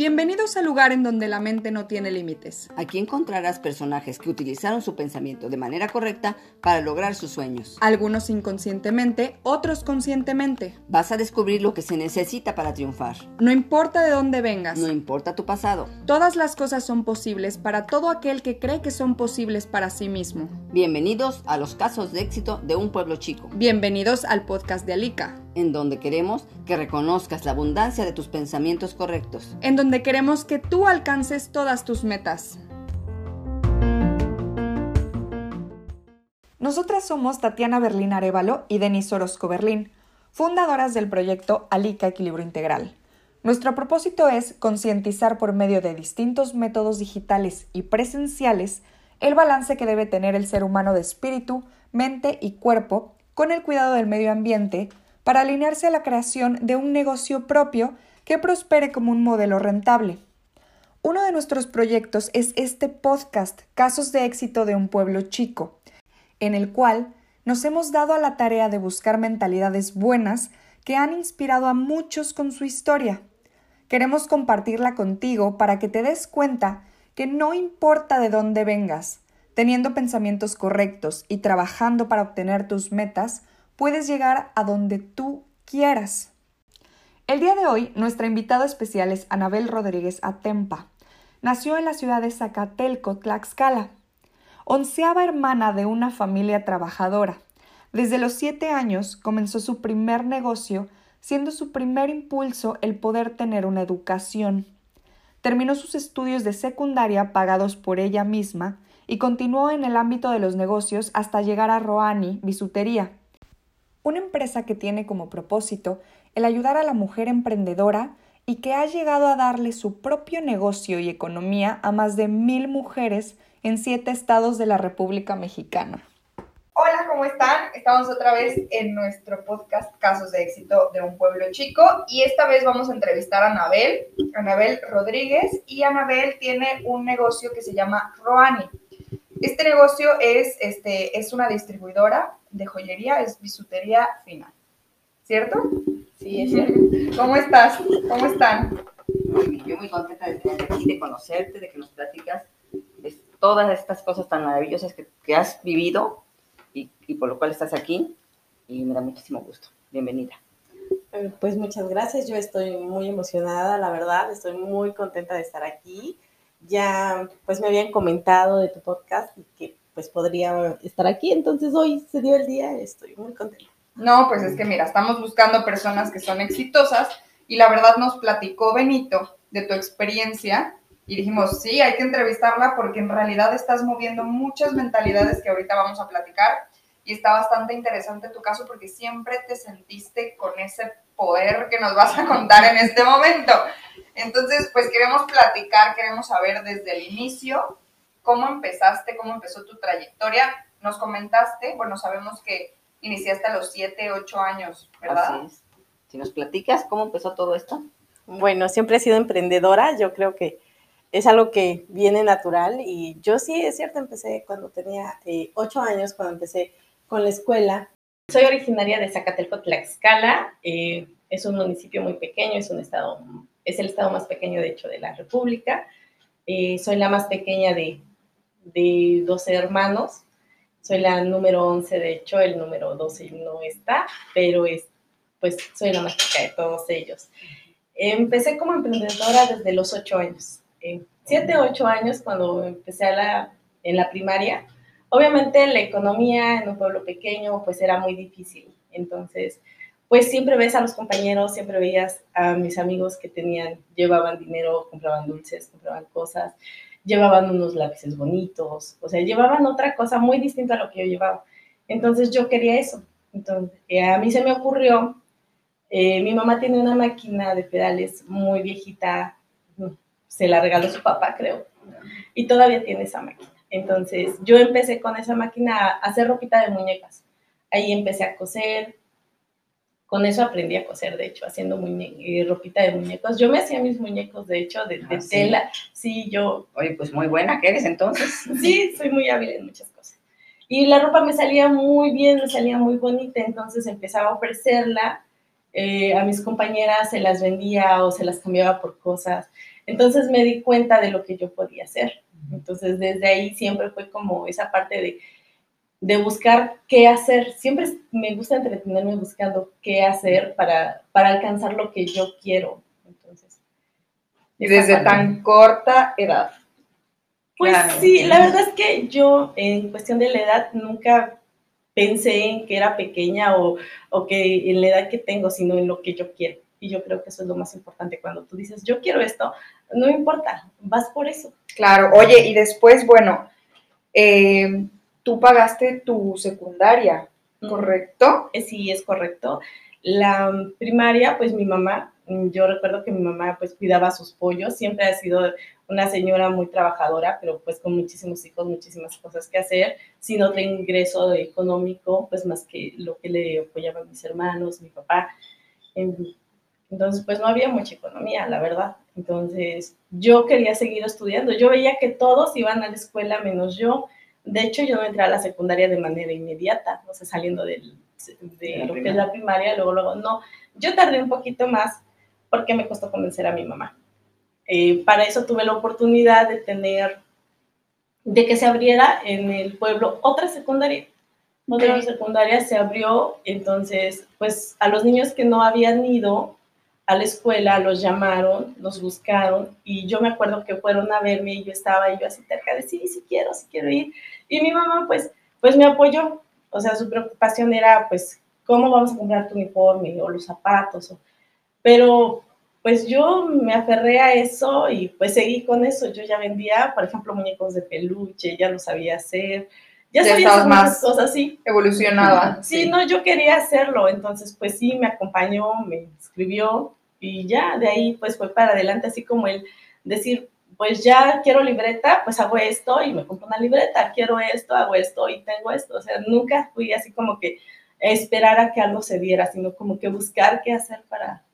Bienvenidos al lugar en donde la mente no tiene límites. Aquí encontrarás personajes que utilizaron su pensamiento de manera correcta para lograr sus sueños. Algunos inconscientemente, otros conscientemente. Vas a descubrir lo que se necesita para triunfar. No importa de dónde vengas. No importa tu pasado. Todas las cosas son posibles para todo aquel que cree que son posibles para sí mismo. Bienvenidos a los casos de éxito de un pueblo chico. Bienvenidos al podcast de Alika en donde queremos que reconozcas la abundancia de tus pensamientos correctos, en donde queremos que tú alcances todas tus metas. Nosotras somos Tatiana Berlín Arevalo y Denis Orozco Berlín, fundadoras del proyecto Alica Equilibrio Integral. Nuestro propósito es concientizar por medio de distintos métodos digitales y presenciales el balance que debe tener el ser humano de espíritu, mente y cuerpo con el cuidado del medio ambiente, para alinearse a la creación de un negocio propio que prospere como un modelo rentable. Uno de nuestros proyectos es este podcast Casos de éxito de un pueblo chico, en el cual nos hemos dado a la tarea de buscar mentalidades buenas que han inspirado a muchos con su historia. Queremos compartirla contigo para que te des cuenta que no importa de dónde vengas, teniendo pensamientos correctos y trabajando para obtener tus metas, puedes llegar a donde tú quieras. El día de hoy, nuestra invitada especial es Anabel Rodríguez Atempa. Nació en la ciudad de Zacatelco, Tlaxcala. Onceava hermana de una familia trabajadora. Desde los siete años comenzó su primer negocio, siendo su primer impulso el poder tener una educación. Terminó sus estudios de secundaria pagados por ella misma y continuó en el ámbito de los negocios hasta llegar a Roani, bisutería, una empresa que tiene como propósito el ayudar a la mujer emprendedora y que ha llegado a darle su propio negocio y economía a más de mil mujeres en siete estados de la República Mexicana. ¿Cómo están? Estamos otra vez en nuestro podcast Casos de éxito de un pueblo chico y esta vez vamos a entrevistar a Anabel, Anabel Rodríguez y Anabel tiene un negocio que se llama Roani. Este negocio es, este, es una distribuidora de joyería, es bisutería fina. ¿Cierto? Sí, es cierto. ¿Cómo estás? ¿Cómo están? Yo muy contenta de tenerte aquí, de conocerte, de que nos platicas de todas estas cosas tan maravillosas que, que has vivido y, y, por lo cual estás aquí y me da muchísimo gusto. Bienvenida. Eh, pues muchas gracias, yo estoy muy emocionada, la verdad, estoy muy contenta de estar aquí ya pues me habían comentado de tu podcast y que pues podría estar aquí, entonces hoy se dio el día, estoy muy contenta. No, pues es que mira, estamos buscando personas que son exitosas y la verdad nos platicó Benito de tu experiencia y dijimos, sí, hay que entrevistarla porque en realidad estás moviendo muchas mentalidades que ahorita vamos a platicar y está bastante interesante tu caso porque siempre te sentiste con ese poder que nos vas a contar en este momento. Entonces, pues queremos platicar, queremos saber desde el inicio cómo empezaste, cómo empezó tu trayectoria. Nos comentaste, bueno, sabemos que iniciaste a los 7, 8 años, ¿verdad? Así Si nos platicas cómo empezó todo esto. Bueno, siempre he sido emprendedora, yo creo que es algo que viene natural y yo sí, es cierto, empecé cuando tenía eh, 8 años, cuando empecé con la escuela. Soy originaria de Zacatelco, Tlaxcala, eh, es un municipio muy pequeño, es un estado es el estado más pequeño, de hecho, de la República. Eh, soy la más pequeña de, de 12 hermanos. Soy la número 11, de hecho, el número 12 no está, pero es, pues soy la más pequeña de todos ellos. Empecé como emprendedora desde los 8 años. 7, 8 años cuando empecé a la, en la primaria. Obviamente la economía en un pueblo pequeño pues era muy difícil. Entonces, pues siempre ves a los compañeros, siempre veías a mis amigos que tenían, llevaban dinero, compraban dulces, compraban cosas, llevaban unos lápices bonitos, o sea, llevaban otra cosa muy distinta a lo que yo llevaba. Entonces yo quería eso. Entonces eh, a mí se me ocurrió, eh, mi mamá tiene una máquina de pedales muy viejita, se la regaló su papá, creo, y todavía tiene esa máquina. Entonces yo empecé con esa máquina a hacer ropita de muñecas. Ahí empecé a coser, con eso aprendí a coser, de hecho, haciendo muñe eh, ropita de muñecos. Yo me hacía mis muñecos, de hecho, de, ah, tela. Sí? yo... Oye, pues muy buena que eres entonces. sí, soy muy hábil en muchas cosas. Y la ropa me salía muy bien, me salía muy bonita, entonces empezaba a ofrecerla. Eh, a mis compañeras se las vendía o se las cambiaba por cosas. Entonces me di cuenta de lo que yo podía hacer. Entonces desde ahí siempre fue como esa parte de, de buscar qué hacer. Siempre me gusta entretenerme buscando qué hacer para, para alcanzar lo que yo quiero. Entonces, y desde tan corta edad. Pues sí, la verdad es que yo en cuestión de la edad nunca pensé en que era pequeña o, o, que en la edad que tengo, sino en lo que yo quiero. Y yo creo que eso es lo más importante. Cuando tú dices, yo quiero esto, no importa, vas por eso. Claro, oye, y después, bueno, eh, tú pagaste tu secundaria, ¿correcto? Eh, sí, es correcto. La primaria, pues mi mamá, yo recuerdo que mi mamá pues cuidaba sus pollos, siempre ha sido una señora muy trabajadora, pero pues con muchísimos hijos, muchísimas cosas que hacer, sin otro ingreso económico, pues más que lo que le apoyaban mis hermanos, mi papá. Entonces, pues no había mucha economía, la verdad. Entonces, yo quería seguir estudiando. Yo veía que todos iban a la escuela menos yo. De hecho, yo no entré a la secundaria de manera inmediata, o sea, saliendo del, de lo que es la primaria, luego, luego, no. Yo tardé un poquito más porque me costó convencer a mi mamá. Eh, para eso tuve la oportunidad de tener, de que se abriera en el pueblo otra secundaria. Otra secundaria se abrió, entonces, pues a los niños que no habían ido a la escuela los llamaron, los buscaron y yo me acuerdo que fueron a verme y yo estaba y yo así cerca de sí, sí quiero, sí quiero ir. Y mi mamá pues, pues me apoyó, o sea, su preocupación era pues, ¿cómo vamos a comprar tu uniforme o los zapatos? Pero pues yo me aferré a eso y pues seguí con eso. Yo ya vendía, por ejemplo, muñecos de peluche, ya lo sabía hacer. Ya, sabía hacer más cosas así. Evolucionada. Sí, no, yo quería hacerlo. Entonces, pues sí, me acompañó, me inscribió y ya de ahí pues fue para adelante, así como el decir, pues ya quiero libreta, pues hago esto y me compro una libreta, quiero esto, hago esto y tengo esto. O sea, nunca fui así como que esperar a que algo se diera, sino como que buscar qué hacer para,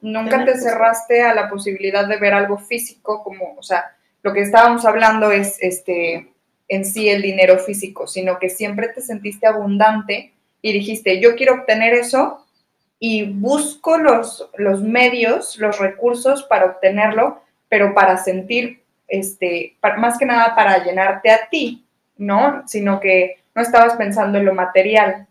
Nunca te cerraste a la posibilidad de ver algo físico, como, o sea, lo que estábamos hablando es este, en sí el dinero físico, sino que siempre te sentiste abundante y dijiste, yo quiero obtener eso y busco los, los medios, los recursos para obtenerlo, pero para sentir, este, más que nada para llenarte a ti, ¿no? Sino que no estabas pensando en lo material.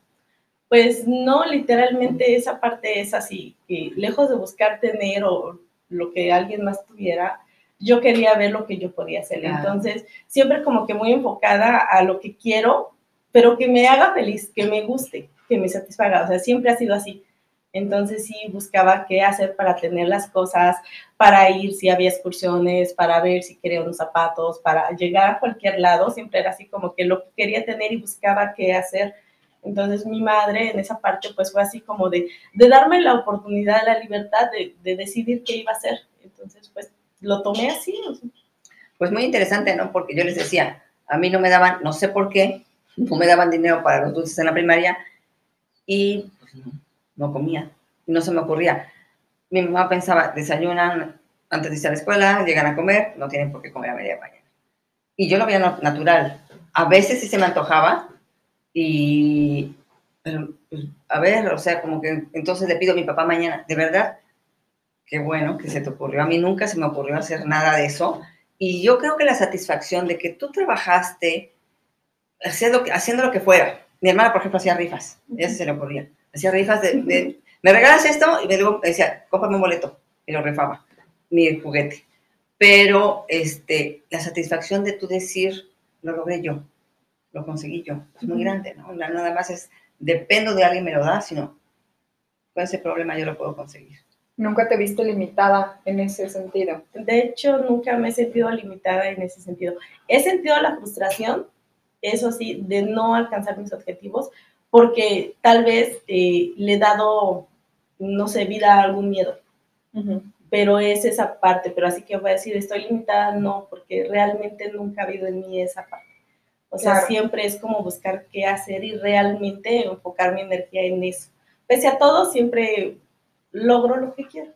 Pues no, literalmente esa parte es así, que lejos de buscar tener o lo que alguien más tuviera, yo quería ver lo que yo podía hacer. Entonces, siempre como que muy enfocada a lo que quiero, pero que me haga feliz, que me guste, que me satisfaga. O sea, siempre ha sido así. Entonces sí buscaba qué hacer para tener las cosas, para ir si había excursiones, para ver si quería unos zapatos, para llegar a cualquier lado. Siempre era así como que lo que quería tener y buscaba qué hacer entonces mi madre en esa parte pues fue así como de, de darme la oportunidad, la libertad de, de, decidir qué iba a hacer. Entonces pues lo tomé así. Pues muy interesante, ¿no? Porque yo les decía, a mí no me daban, no sé por qué, no me daban dinero para los dulces en la primaria y pues, no, no comía, no se me ocurría. Mi mamá pensaba, desayunan antes de irse a la escuela, llegan a comer, no tienen por qué comer a media mañana. Y yo lo veía natural. A veces sí se me antojaba, y, pues, a ver, o sea, como que entonces le pido a mi papá mañana, de verdad, qué bueno que se te ocurrió. A mí nunca se me ocurrió hacer nada de eso. Y yo creo que la satisfacción de que tú trabajaste haciendo, haciendo lo que fuera. Mi hermana, por ejemplo, hacía rifas. Ella se le ocurría. Hacía rifas de, ¿me regalas esto? Y me digo, decía, cómprame un boleto. Y lo rifaba, mi juguete. Pero este, la satisfacción de tú decir, lo logré yo lo conseguí yo. Es muy grande, ¿no? Nada más es, dependo de alguien me lo da, sino con ese problema yo lo puedo conseguir. ¿Nunca te viste limitada en ese sentido? De hecho, nunca me he sentido limitada en ese sentido. He sentido la frustración, eso sí, de no alcanzar mis objetivos, porque tal vez eh, le he dado, no sé, vida a algún miedo. Pero es esa parte, pero así que voy a decir, estoy limitada, no, porque realmente nunca ha habido en mí esa parte. O sea, siempre es como buscar qué hacer y realmente enfocar mi energía en eso. Pese a todo, siempre logro lo que quiero.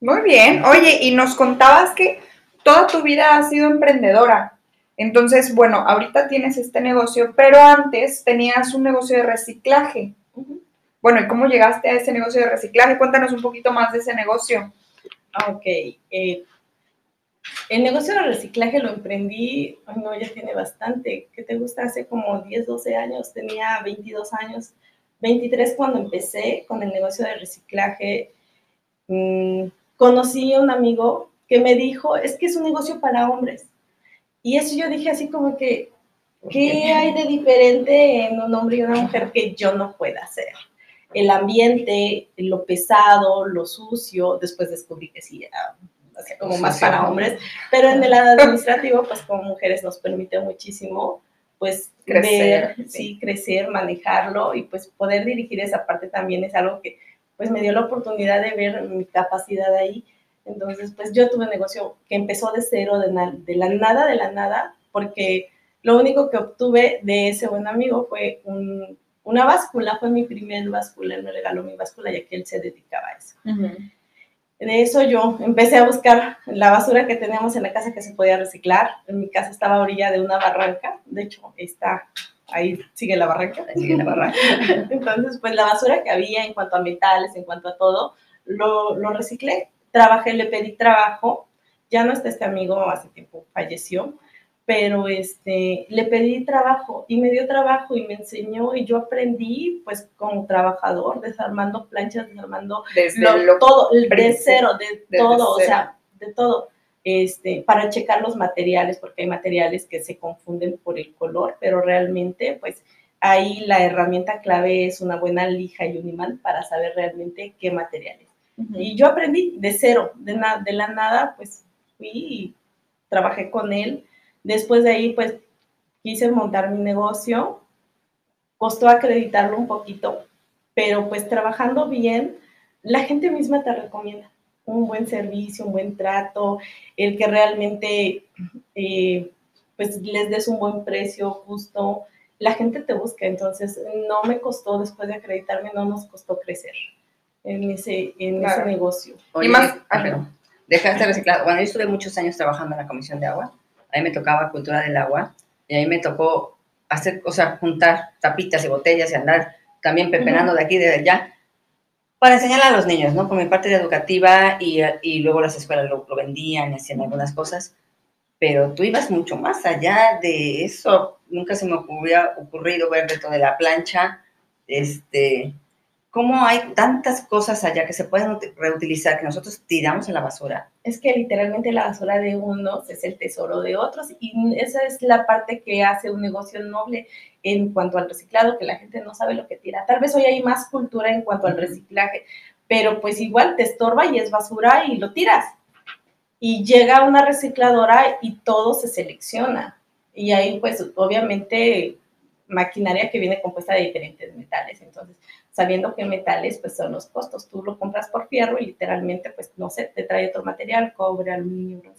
Muy bien. Oye, y nos contabas que toda tu vida has sido emprendedora. Entonces, bueno, ahorita tienes este negocio, pero antes tenías un negocio de reciclaje. Bueno, ¿y cómo llegaste a ese negocio de reciclaje? Cuéntanos un poquito más de ese negocio. Ah, ok. Eh, el negocio de reciclaje lo emprendí, no, ya tiene bastante. ¿Qué te gusta? Hace como 10, 12 años, tenía 22 años, 23 cuando empecé con el negocio de reciclaje. Mm, conocí a un amigo que me dijo, es que es un negocio para hombres. Y eso yo dije así como que, ¿qué hay de diferente en un hombre y una mujer que yo no pueda hacer? El ambiente, lo pesado, lo sucio, después descubrí que sí, como más para hombres, pero en el lado administrativo, pues como mujeres nos permite muchísimo, pues crecer, sí, crecer, manejarlo y pues poder dirigir esa parte también es algo que pues me dio la oportunidad de ver mi capacidad ahí. Entonces, pues yo tuve un negocio que empezó de cero, de, de la nada, de la nada, porque lo único que obtuve de ese buen amigo fue una báscula, fue mi primer báscula, él me regaló mi báscula ya que él se dedicaba a eso de eso yo empecé a buscar la basura que teníamos en la casa que se podía reciclar. En mi casa estaba a orilla de una barranca, de hecho está ahí sigue la barranca, sigue la barranca. Entonces, pues la basura que había en cuanto a metales, en cuanto a todo, lo, lo reciclé. Trabajé, le pedí trabajo. Ya no está este amigo, hace tiempo falleció, pero este, le pedí trabajo y me dio trabajo y me enseñó y yo aprendí pues como trabajador, desarmando planchas, desarmando todo, de cero, de todo, o sea, de todo, este, para checar los materiales, porque hay materiales que se confunden por el color, pero realmente pues ahí la herramienta clave es una buena lija y un imán para saber realmente qué materiales. Y yo aprendí de cero, de, de la nada, pues fui y trabajé con él Después de ahí, pues quise montar mi negocio, costó acreditarlo un poquito, pero pues trabajando bien, la gente misma te recomienda. Un buen servicio, un buen trato, el que realmente eh, pues les des un buen precio justo, la gente te busca, entonces no me costó después de acreditarme, no nos costó crecer en ese, en ese negocio. y más, ah, dejaste reciclar. Bueno, yo estuve muchos años trabajando en la Comisión de Agua a mí me tocaba cultura del agua y a mí me tocó hacer, o sea, juntar tapitas y botellas y andar también pepenando de aquí y de allá para enseñar a los niños, ¿no? Por mi parte de educativa y, y luego las escuelas lo, vendían y hacían algunas cosas, pero tú ibas mucho más allá de eso. Nunca se me hubiera ocurrido ver dentro de la plancha, este, cómo hay tantas cosas allá que se pueden reutilizar que nosotros tiramos a la basura. Es que literalmente la basura de unos es el tesoro de otros y esa es la parte que hace un negocio noble en cuanto al reciclado, que la gente no sabe lo que tira. Tal vez hoy hay más cultura en cuanto al reciclaje, pero pues igual te estorba y es basura y lo tiras. Y llega una recicladora y todo se selecciona. Y ahí pues obviamente maquinaria que viene compuesta de diferentes metales. Entonces, sabiendo que metales pues son los costos. Tú lo compras por fierro y literalmente pues no sé, te trae otro material, cobre, aluminio,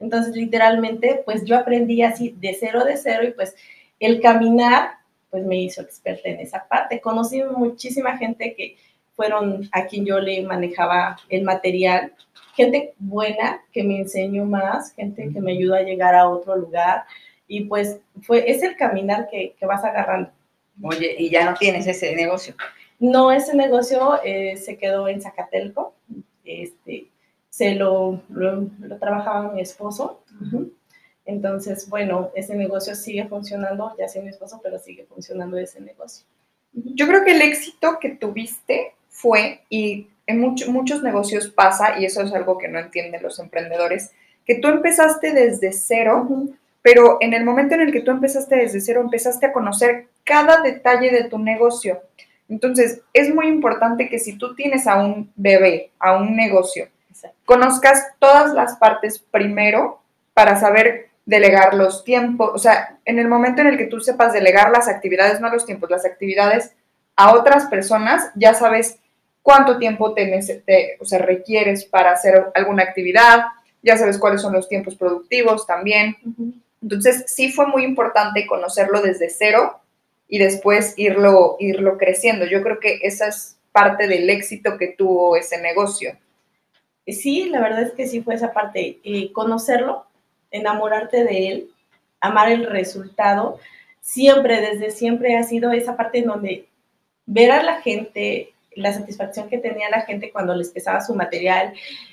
Entonces literalmente pues yo aprendí así de cero de cero y pues el caminar pues me hizo experta en esa parte. Conocí muchísima gente que fueron a quien yo le manejaba el material, gente buena que me enseñó más, gente que me ayudó a llegar a otro lugar y pues fue, es el caminar que, que vas agarrando. Oye, y ya no tienes ese negocio. No, ese negocio eh, se quedó en Zacatelco. Este, se lo, lo, trabajaba mi esposo. Entonces, bueno, ese negocio sigue funcionando, ya sin mi esposo, pero sigue funcionando ese negocio. Yo creo que el éxito que tuviste fue, y en muchos negocios pasa, y eso es algo que no entienden los emprendedores, que tú empezaste desde cero, pero en el momento en el que tú empezaste desde cero, empezaste a conocer cada detalle de tu negocio. Entonces, es muy importante que si tú tienes a un bebé, a un negocio, conozcas todas las partes primero para saber delegar los tiempos. O sea, en el momento en el que tú sepas delegar las actividades, no los tiempos, las actividades a otras personas, ya sabes cuánto tiempo te, o sea, requieres para hacer alguna actividad, ya sabes cuáles son los tiempos productivos también. Entonces, sí fue muy importante conocerlo desde cero y después irlo, irlo creciendo. Yo creo que esa es parte del éxito que tuvo ese negocio. Sí, la verdad es que sí fue esa parte, conocerlo, enamorarte de él, amar el resultado, siempre, desde siempre ha sido esa parte en donde ver a la gente, la satisfacción que tenía la gente cuando les pesaba su material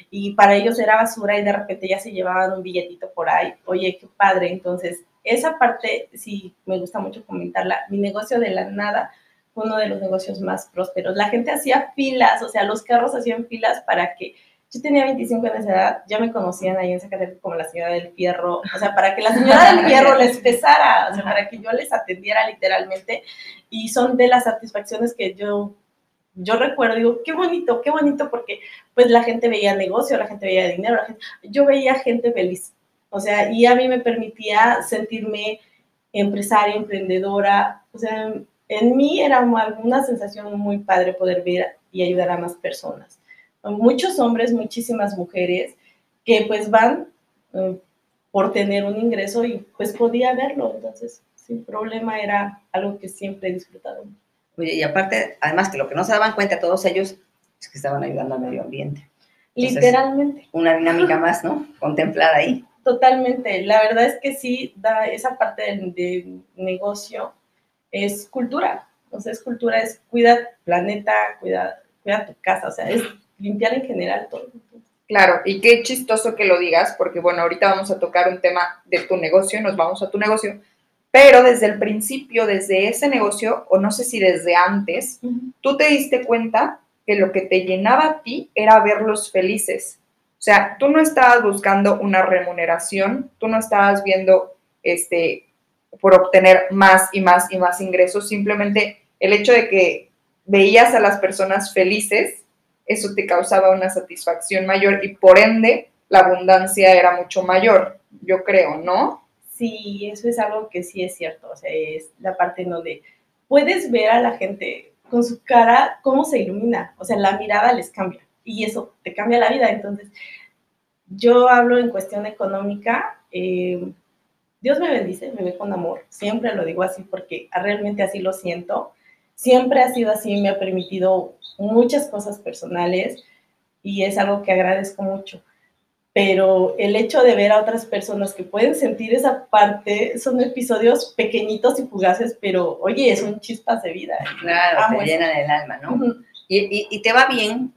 y para ellos era basura y de repente ya se llevaban un billetito por ahí, oye, qué padre, entonces esa parte sí me gusta mucho comentarla, mi negocio de la nada fue uno de los negocios más prósperos, la gente hacía filas, o sea, los carros hacían filas para que yo tenía 25 años de edad, ya me conocían ahí en Zacatecas como la señora del fierro, o sea, para que la señora del fierro les pesara, o sea, para que yo les atendiera literalmente. Y son de las satisfacciones que yo, yo recuerdo, digo, qué bonito, qué bonito, porque pues la gente veía negocio, la gente veía dinero, la gente, yo veía gente feliz. O sea, y a mí me permitía sentirme empresaria, emprendedora, o sea, en mí era una sensación muy padre poder ver y ayudar a más personas muchos hombres, muchísimas mujeres que pues van eh, por tener un ingreso y pues podía verlo, entonces sin problema era algo que siempre he disfrutado. Oye, y aparte, además que lo que no se daban cuenta todos ellos es que estaban ayudando al medio ambiente. Literalmente. Una dinámica más, ¿no? Contemplada ahí. Totalmente. La verdad es que sí, da esa parte de, negocio es cultura. O sea, es cultura, es cuida planeta, cuida, cuida tu casa. O sea, es limpiar en general todo. Claro, y qué chistoso que lo digas, porque bueno, ahorita vamos a tocar un tema de tu negocio, nos vamos a tu negocio, pero desde el principio, desde ese negocio, o no sé si desde antes, tú te diste cuenta que lo que te llenaba a ti era verlos felices. O sea, tú no estabas buscando una remuneración, tú no estabas viendo este por obtener más y más y más ingresos, simplemente el hecho de que veías a las personas felices eso te causaba una satisfacción mayor y por ende la abundancia era mucho mayor, yo creo, ¿no? Sí, eso es algo que sí es cierto, o sea, es la parte en donde puedes ver a la gente con su cara cómo se ilumina, o sea, la mirada les cambia y eso te cambia la vida. Entonces, yo hablo en cuestión económica, eh, Dios me bendice, me ve con amor, siempre lo digo así porque realmente así lo siento siempre ha sido así, me ha permitido muchas cosas personales y es algo que agradezco mucho. Pero el hecho de ver a otras personas que pueden sentir esa parte son episodios pequeñitos y fugaces, pero oye, son chispas de vida. Claro, te llenan el alma, ¿no? y, y, te va bien,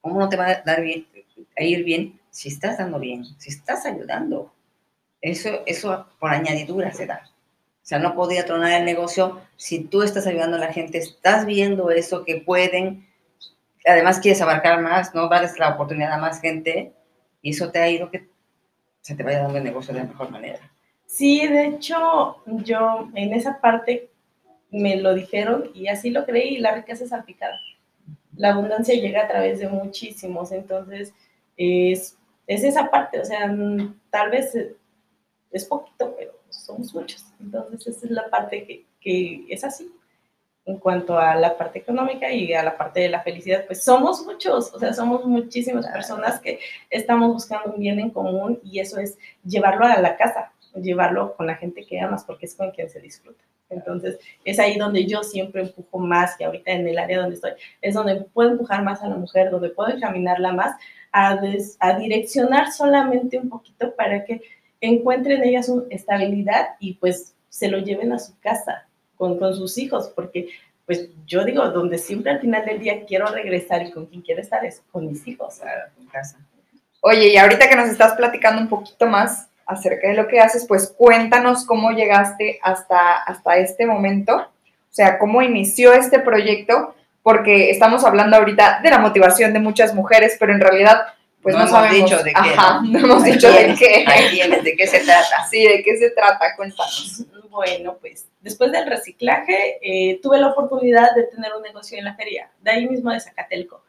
¿cómo no te va a, dar bien, a ir bien si estás dando bien, si estás ayudando? Eso, eso por añadidura se da. O sea, no podía tronar el negocio si tú estás ayudando a la gente, estás viendo eso que pueden, además quieres abarcar más, ¿no? Darles la oportunidad a más gente y eso te ha ido que se te vaya dando el negocio de la mejor manera. Sí, de hecho, yo en esa parte me lo dijeron y así lo creí la riqueza es salpicada. La abundancia llega a través de muchísimos, entonces es, es esa parte, o sea, tal vez es poquito, pero somos muchos. Entonces, esa es la parte que, que, es así. En cuanto a la parte económica y a la parte de la felicidad, pues somos muchos, o sea, somos muchísimas personas que estamos buscando un bien en común y eso es llevarlo a la casa, llevarlo con la gente que amas, porque es con quien se disfruta. Entonces, es ahí donde yo siempre empujo más, y ahorita en el área donde estoy, es donde puedo empujar más a la mujer, donde puedo encaminarla más a, a direccionar solamente un poquito para que encuentren ellas su estabilidad y pues se lo lleven a su casa con, con sus hijos, porque pues yo digo, donde siempre al final del día quiero regresar y con quien quiero estar es con mis hijos. Claro, en casa. Oye, y ahorita que nos estás platicando un poquito más acerca de lo que haces, pues cuéntanos cómo llegaste hasta, hasta este momento, o sea, cómo inició este proyecto, porque estamos hablando ahorita de la motivación de muchas mujeres, pero en realidad pues no, hemos dicho de qué. Ajá, no, hemos dicho de qué. ¿De qué se trata? Sí, ¿de qué se trata? Cuéntanos. Bueno, pues después del reciclaje eh, tuve la oportunidad de tener un negocio en la feria, de ahí mismo de Zacatelco.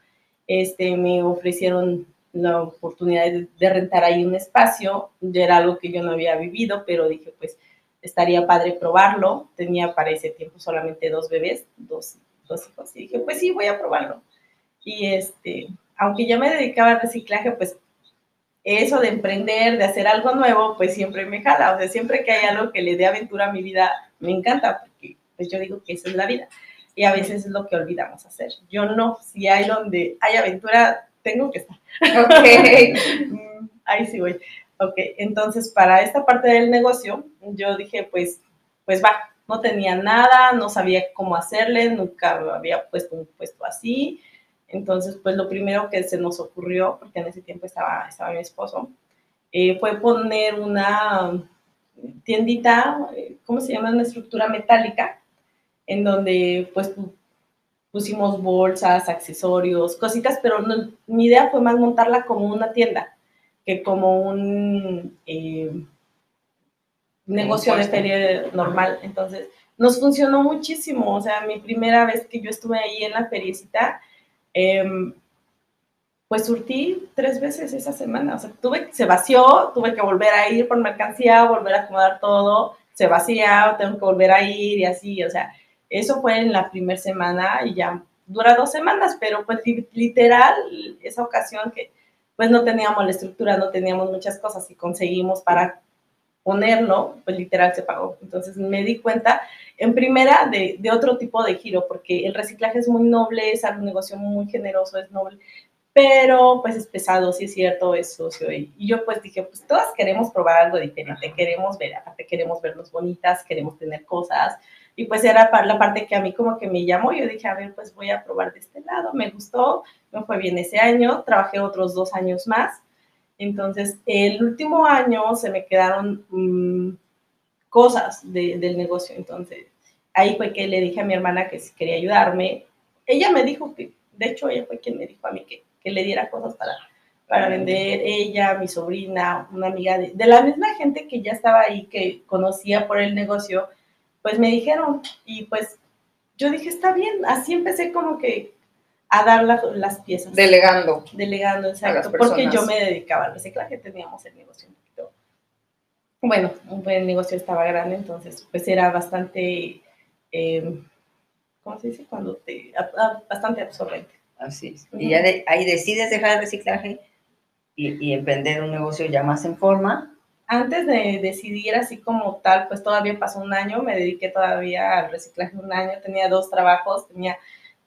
Este, me ofrecieron la oportunidad de, rentar ahí un espacio, ya era algo que yo no había vivido, pero dije, pues estaría padre probarlo. Tenía para ese tiempo solamente dos bebés, dos, dos hijos, y dije, pues sí, voy a probarlo. Y este, aunque yo me dedicaba al reciclaje, pues eso de emprender, de hacer algo nuevo, pues siempre me jala. O sea, siempre que hay algo que le dé aventura a mi vida, me encanta, porque pues yo digo que esa es la vida. Y a veces es lo que olvidamos hacer. Yo no, si hay donde hay aventura, tengo que estar. Ok. Ahí sí voy. Ok, entonces para esta parte del negocio, yo dije, pues, pues va, no tenía nada, no sabía cómo hacerle, nunca había puesto un puesto así. Entonces, pues lo primero que se nos ocurrió, porque en ese tiempo estaba, estaba mi esposo, eh, fue poner una tiendita, eh, ¿cómo se llama? Una estructura metálica, en donde pues pusimos bolsas, accesorios, cositas, pero mi idea fue más montarla como una tienda que como un eh, negocio de feria normal. Entonces, nos funcionó muchísimo. O sea, mi primera vez que yo estuve ahí en la feriecita, em, pues surtí tres veces esa semana. O sea, tuve, se vació, tuve que volver a ir por mercancía, volver a acomodar todo, se vacía, tengo que volver a ir y así. O sea, eso fue en la primera semana y ya dura dos semanas, pero pues literal, esa ocasión que pues no teníamos la estructura, no teníamos muchas cosas y conseguimos para ponerlo, pues literal se pagó. Entonces me di cuenta, en primera, de, de, otro tipo de giro, porque el reciclaje es muy noble, es un negocio muy generoso, es noble, pero pues es pesado, sí es cierto, es socio. Y, y, yo pues dije, pues todas queremos probar algo diferente, queremos ver, aparte queremos vernos bonitas, queremos tener cosas, y pues era la parte que a mí como que me llamó. Yo dije, a ver, pues voy a probar de este lado. Me gustó, me fue bien ese año. Trabajé otros dos años más. Entonces, el último año se me quedaron mm, cosas del negocio. Entonces, ahí fue que le dije a mi hermana que si quería ayudarme. Ella me dijo que, de hecho, ella fue quien me dijo a mí que, que le diera cosas para, para vender. Ella, mi sobrina, una amiga de, de la misma gente que ya estaba ahí, que conocía por el negocio pues me dijeron y pues yo dije, está bien, así empecé como que a dar las piezas. Delegando. Delegando, exacto, porque yo me dedicaba al reciclaje, teníamos el negocio un poquito, bueno, el negocio estaba grande, entonces pues era bastante, eh, ¿cómo se dice? Cuando te, bastante absorbente. Así es. Y ya ahí decides dejar el reciclaje y, y emprender un negocio ya más en forma antes de decidir así como tal, pues todavía pasó un año, me dediqué todavía al reciclaje un año, tenía dos trabajos, tenía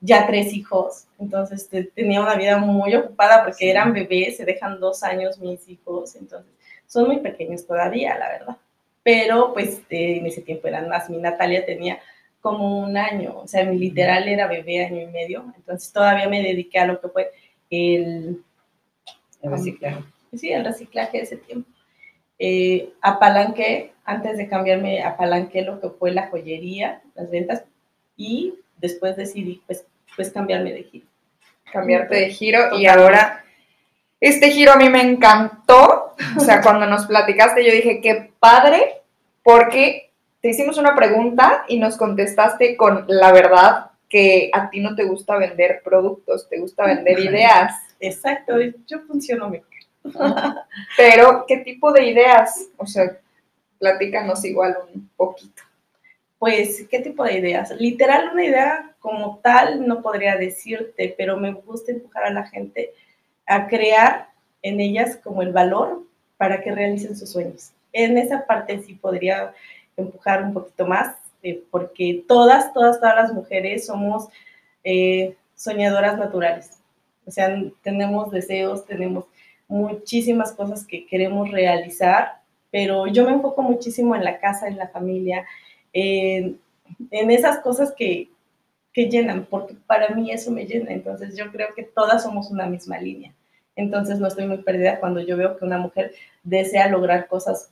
ya tres hijos, entonces tenía una vida muy ocupada porque eran bebés, se dejan dos años mis hijos, entonces son muy pequeños todavía, la verdad. Pero pues en ese tiempo eran más, mi Natalia tenía como un año, o sea, mi literal era bebé año y medio, entonces todavía me dediqué a lo que fue el, el reciclaje. Sí, el reciclaje de ese tiempo. Eh, apalanqué, antes de cambiarme, apalanqué lo que fue la joyería, las ventas, y después decidí, pues, pues cambiarme de giro. Cambiarte de giro, y ahora, este giro a mí me encantó, o sea, cuando nos platicaste, yo dije, qué padre, porque te hicimos una pregunta y nos contestaste con la verdad que a ti no te gusta vender productos, te gusta vender ideas. Exacto, yo funciono mejor. Pero, ¿qué tipo de ideas? O sea, platícanos igual un poquito. Pues, ¿qué tipo de ideas? Literal, una idea como tal no podría decirte, pero me gusta empujar a la gente a crear en ellas como el valor para que realicen sus sueños. En esa parte sí podría empujar un poquito más, eh, porque todas, todas, todas las mujeres somos eh, soñadoras naturales. O sea, tenemos deseos, tenemos muchísimas cosas que queremos realizar, pero yo me enfoco muchísimo en la casa, en la familia, en, esas cosas que, que llenan, porque para mí eso me llena. Entonces yo creo que todas somos una misma línea. Entonces no estoy muy perdida cuando yo veo que una mujer desea lograr cosas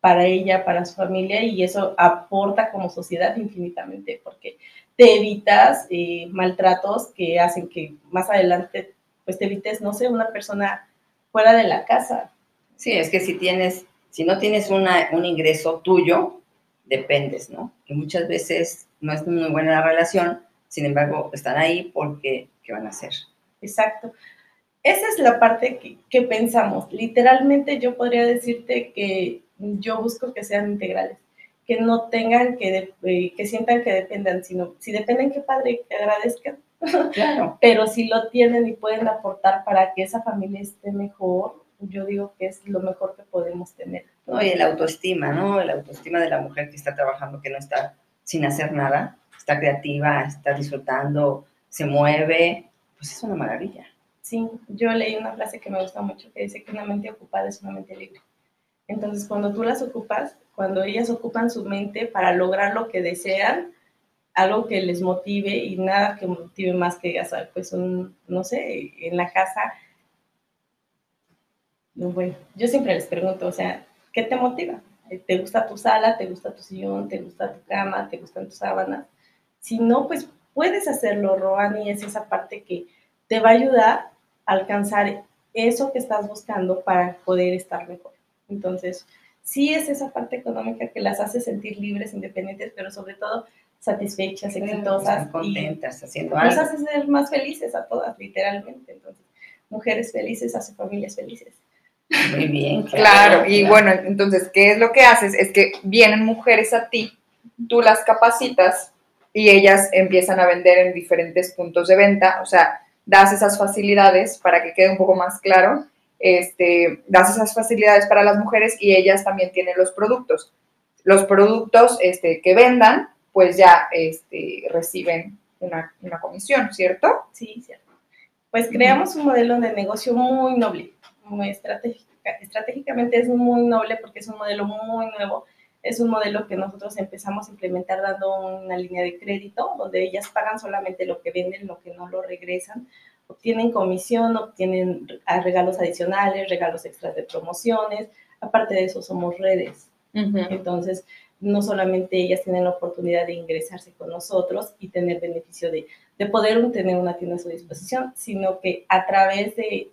para ella, para su familia, y eso aporta como sociedad infinitamente, porque te evitas eh, maltratos que hacen que más adelante, pues te evites, no sé, una persona fuera de la casa. Sí, es que si tienes, si no tienes una, un ingreso tuyo, dependes, ¿no? Que muchas veces no es muy buena la relación, sin embargo, están ahí porque, ¿qué van a hacer? Exacto. Esa es la parte que, que pensamos. Literalmente yo podría decirte que yo busco que sean integrales, que no tengan que, eh, que sientan que dependan, sino si dependen, qué padre, que agradezcan, Claro. Pero si lo tienen y pueden aportar para que esa familia esté mejor, yo digo que es lo mejor que podemos tener. No, y el autoestima, ¿no? El autoestima de la mujer que está trabajando, que no está sin hacer nada, está creativa, está disfrutando, se mueve, pues es una maravilla. Sí, yo leí una frase que me gusta mucho que dice que una mente ocupada es una mente libre. Entonces, cuando tú las ocupas, cuando ellas ocupan su mente para lograr lo que desean, algo que les motive y nada que motive más que, ya sabes, pues un, no sé, en la casa. Bueno, yo siempre les pregunto, o sea, ¿qué te motiva? ¿Te gusta tu sala? ¿Te gusta tu sillón? ¿Te gusta tu cama? ¿Te gustan tus sábanas? Si no, pues puedes hacerlo, Roani, es esa parte que te va a ayudar a alcanzar eso que estás buscando para poder estar mejor. Entonces, sí es esa parte económica que las hace sentir libres, independientes, pero sobre todo satisfechas, exitosas. contentas, haciendo algo. Nos hace ser más felices a todas, literalmente. Entonces, mujeres felices hace familias felices. Muy bien. Claro, y bueno, entonces, ¿qué es lo que haces? Es que vienen mujeres a ti, tú las capacitas y ellas empiezan a vender en diferentes puntos de venta, o sea, das esas facilidades para que quede un poco más claro, este, das esas facilidades para las mujeres y ellas también tienen los productos. Los productos este, que vendan, pues ya este, reciben una, una comisión, ¿cierto? Sí, cierto. Pues creamos un modelo de negocio muy noble, muy estratégico. Estratégicamente es muy noble porque es un modelo muy nuevo es un modelo que nosotros empezamos a implementar dando una línea de crédito donde ellas pagan solamente lo que venden, lo que no lo regresan, obtienen comisión, obtienen regalos adicionales, regalos extras de promociones. Aparte de eso, somos redes. Entonces, no solamente ellas tienen la oportunidad de ingresarse con nosotros y tener beneficio de, de poder tener una tienda a su disposición, sino que a través de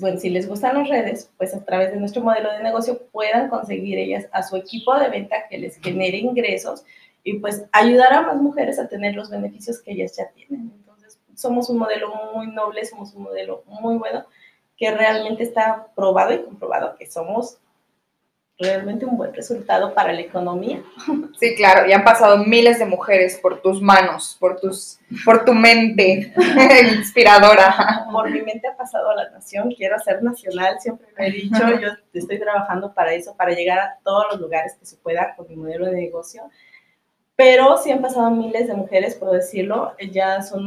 bueno, si les gustan las redes, pues a través de nuestro modelo de negocio puedan conseguir ellas a su equipo de venta que les genere ingresos y pues ayudar a más mujeres a tener los beneficios que ellas ya tienen. Entonces, somos un modelo muy noble, somos un modelo muy bueno que realmente está probado y comprobado que somos realmente un buen resultado para la economía. Sí, claro, y han pasado miles de mujeres por tus manos, por tus, por tu mente inspiradora. Por mi mente ha pasado a la nación, quiero ser nacional, siempre lo he dicho, yo estoy trabajando para eso, para llegar a todos los lugares que se pueda con mi modelo de negocio. Pero sí han pasado miles de mujeres, por decirlo, ya son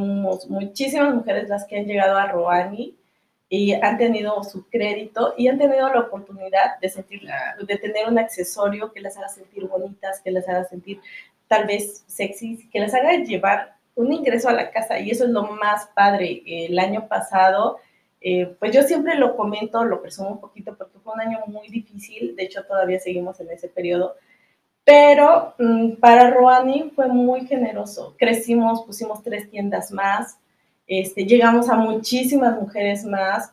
muchísimas mujeres las que han llegado a Roani, y han tenido su crédito y han tenido la oportunidad de sentir, de tener un accesorio que las haga sentir bonitas, que las haga sentir tal vez sexy, que las haga llevar un ingreso a la casa y eso es lo más padre. El año pasado, eh, pues yo siempre lo comento, lo presumo un poquito porque fue un año muy difícil, de hecho todavía seguimos en ese periodo, pero mm, para Roani fue muy generoso. Crecimos, pusimos tres tiendas más, este, llegamos a muchísimas mujeres más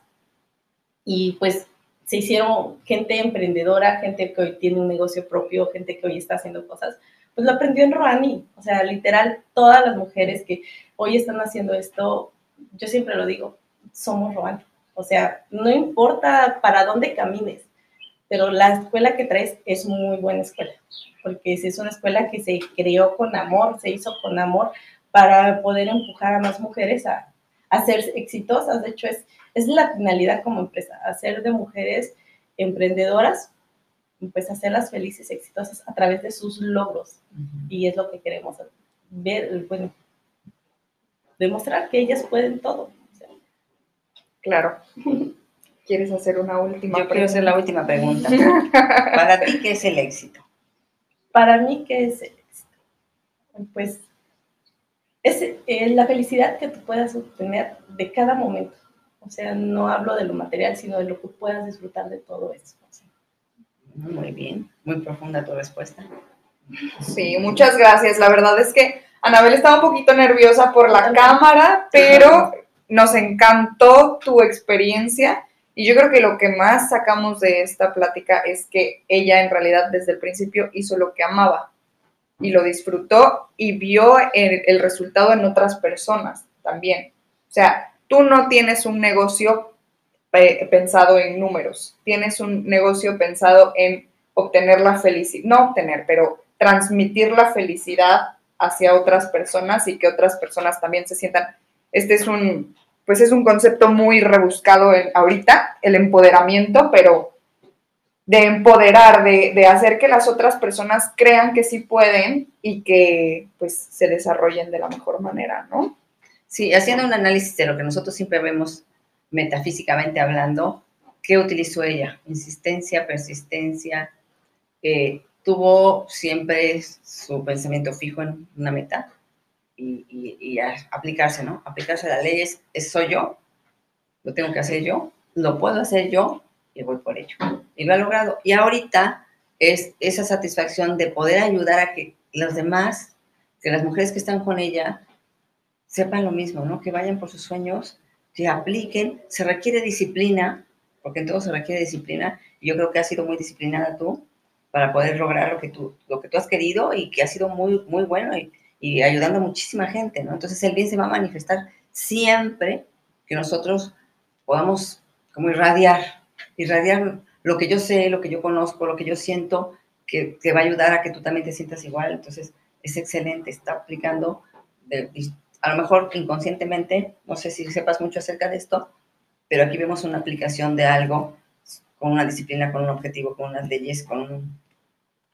y pues se hicieron gente emprendedora, gente que hoy tiene un negocio propio, gente que hoy está haciendo cosas, pues lo aprendió en Roani. O sea, literal, todas las mujeres que hoy están haciendo esto, yo siempre lo digo, somos Roani. O sea, no importa para dónde camines, pero la escuela que traes es muy buena escuela, porque es una escuela que se creó con amor, se hizo con amor, para poder empujar a más mujeres a, ser exitosas. De hecho, es, es la finalidad como empresa, hacer de mujeres emprendedoras, pues hacerlas felices, exitosas a través de sus logros. Y es lo que queremos ver, bueno, demostrar que ellas pueden todo. claro. ¿Quieres hacer una última Yo quiero hacer la última pregunta. Para ti, ¿qué es el éxito? Para mí, ¿qué es el éxito? Pues es eh, la felicidad que tú puedas obtener de cada momento. O sea, no hablo de lo material, sino de lo que puedas disfrutar de todo eso. Muy bien, muy profunda tu respuesta. Sí, muchas gracias. La verdad es que Anabel estaba un poquito nerviosa por la cámara, pero nos encantó tu experiencia y yo creo que lo que más sacamos de esta plática es que ella en realidad desde el principio hizo lo que amaba y lo disfrutó y vio el, resultado en otras personas también. O sea, tú no tienes un negocio pensado en números, tienes un negocio pensado en obtener la felicidad, no obtener, pero transmitir la felicidad hacia otras personas y que otras personas también se sientan. Este es un, pues es un concepto muy rebuscado en, ahorita, el empoderamiento, pero de empoderar, de, hacer que las otras personas crean que sí pueden y que pues se desarrollen de la mejor manera, ¿no? Sí, haciendo un análisis de lo que nosotros siempre vemos metafísicamente hablando, ¿qué utilizó ella? Insistencia, persistencia, eh, tuvo siempre su pensamiento fijo en una meta y, aplicarse, ¿no? Aplicarse a las leyes, es, soy yo, lo tengo que hacer yo, lo puedo hacer yo y voy por ello. Y lo ha logrado. Y ahorita es esa satisfacción de poder ayudar a que los demás, que las mujeres que están con ella, sepan lo mismo, ¿no? Que vayan por sus sueños, que apliquen. Se requiere disciplina, porque en todo se requiere disciplina. Y yo creo que has sido muy disciplinada tú para poder lograr lo que tú, lo que tú has querido y que ha sido muy, muy bueno y, y ayudando a muchísima gente, ¿no? Entonces el bien se va a manifestar siempre que nosotros podamos como irradiar, irradiar lo que yo sé, lo que yo conozco, lo que yo siento, que, que va a ayudar a que tú también te sientas igual. Entonces es excelente, está aplicando, a lo mejor inconscientemente, no sé si sepas mucho acerca de esto, pero aquí vemos una aplicación de algo con una disciplina, con un objetivo, con unas leyes, con,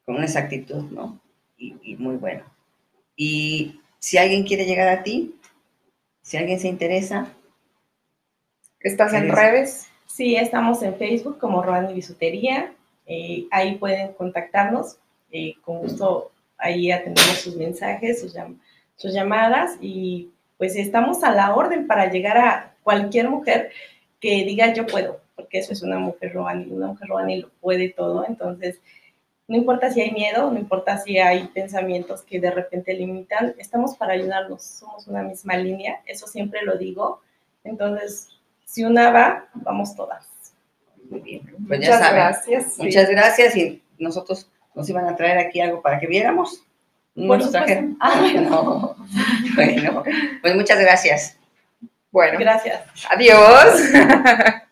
con una exactitud, ¿no? Y, muy bueno. Y si alguien quiere llegar a ti, si alguien se interesa. ¿Estás en redes? Sí, estamos en Facebook como Roani Bisutería. Eh, ahí pueden contactarnos. Eh, con gusto, ahí atendemos sus mensajes, sus, sus llamadas y pues estamos a la orden para llegar a cualquier mujer que diga yo puedo porque eso es una mujer Roani, una mujer Roani lo puede todo, entonces no importa si hay miedo, no importa si hay pensamientos que de repente limitan, estamos para ayudarnos, somos una misma línea, eso siempre lo digo, entonces si una va, vamos todas. Muy bien, pues muchas gracias. Muchas gracias y nosotros nos iban a traer aquí algo para que viéramos. Ah, bueno. bueno, pues muchas gracias. Bueno, gracias. Adiós.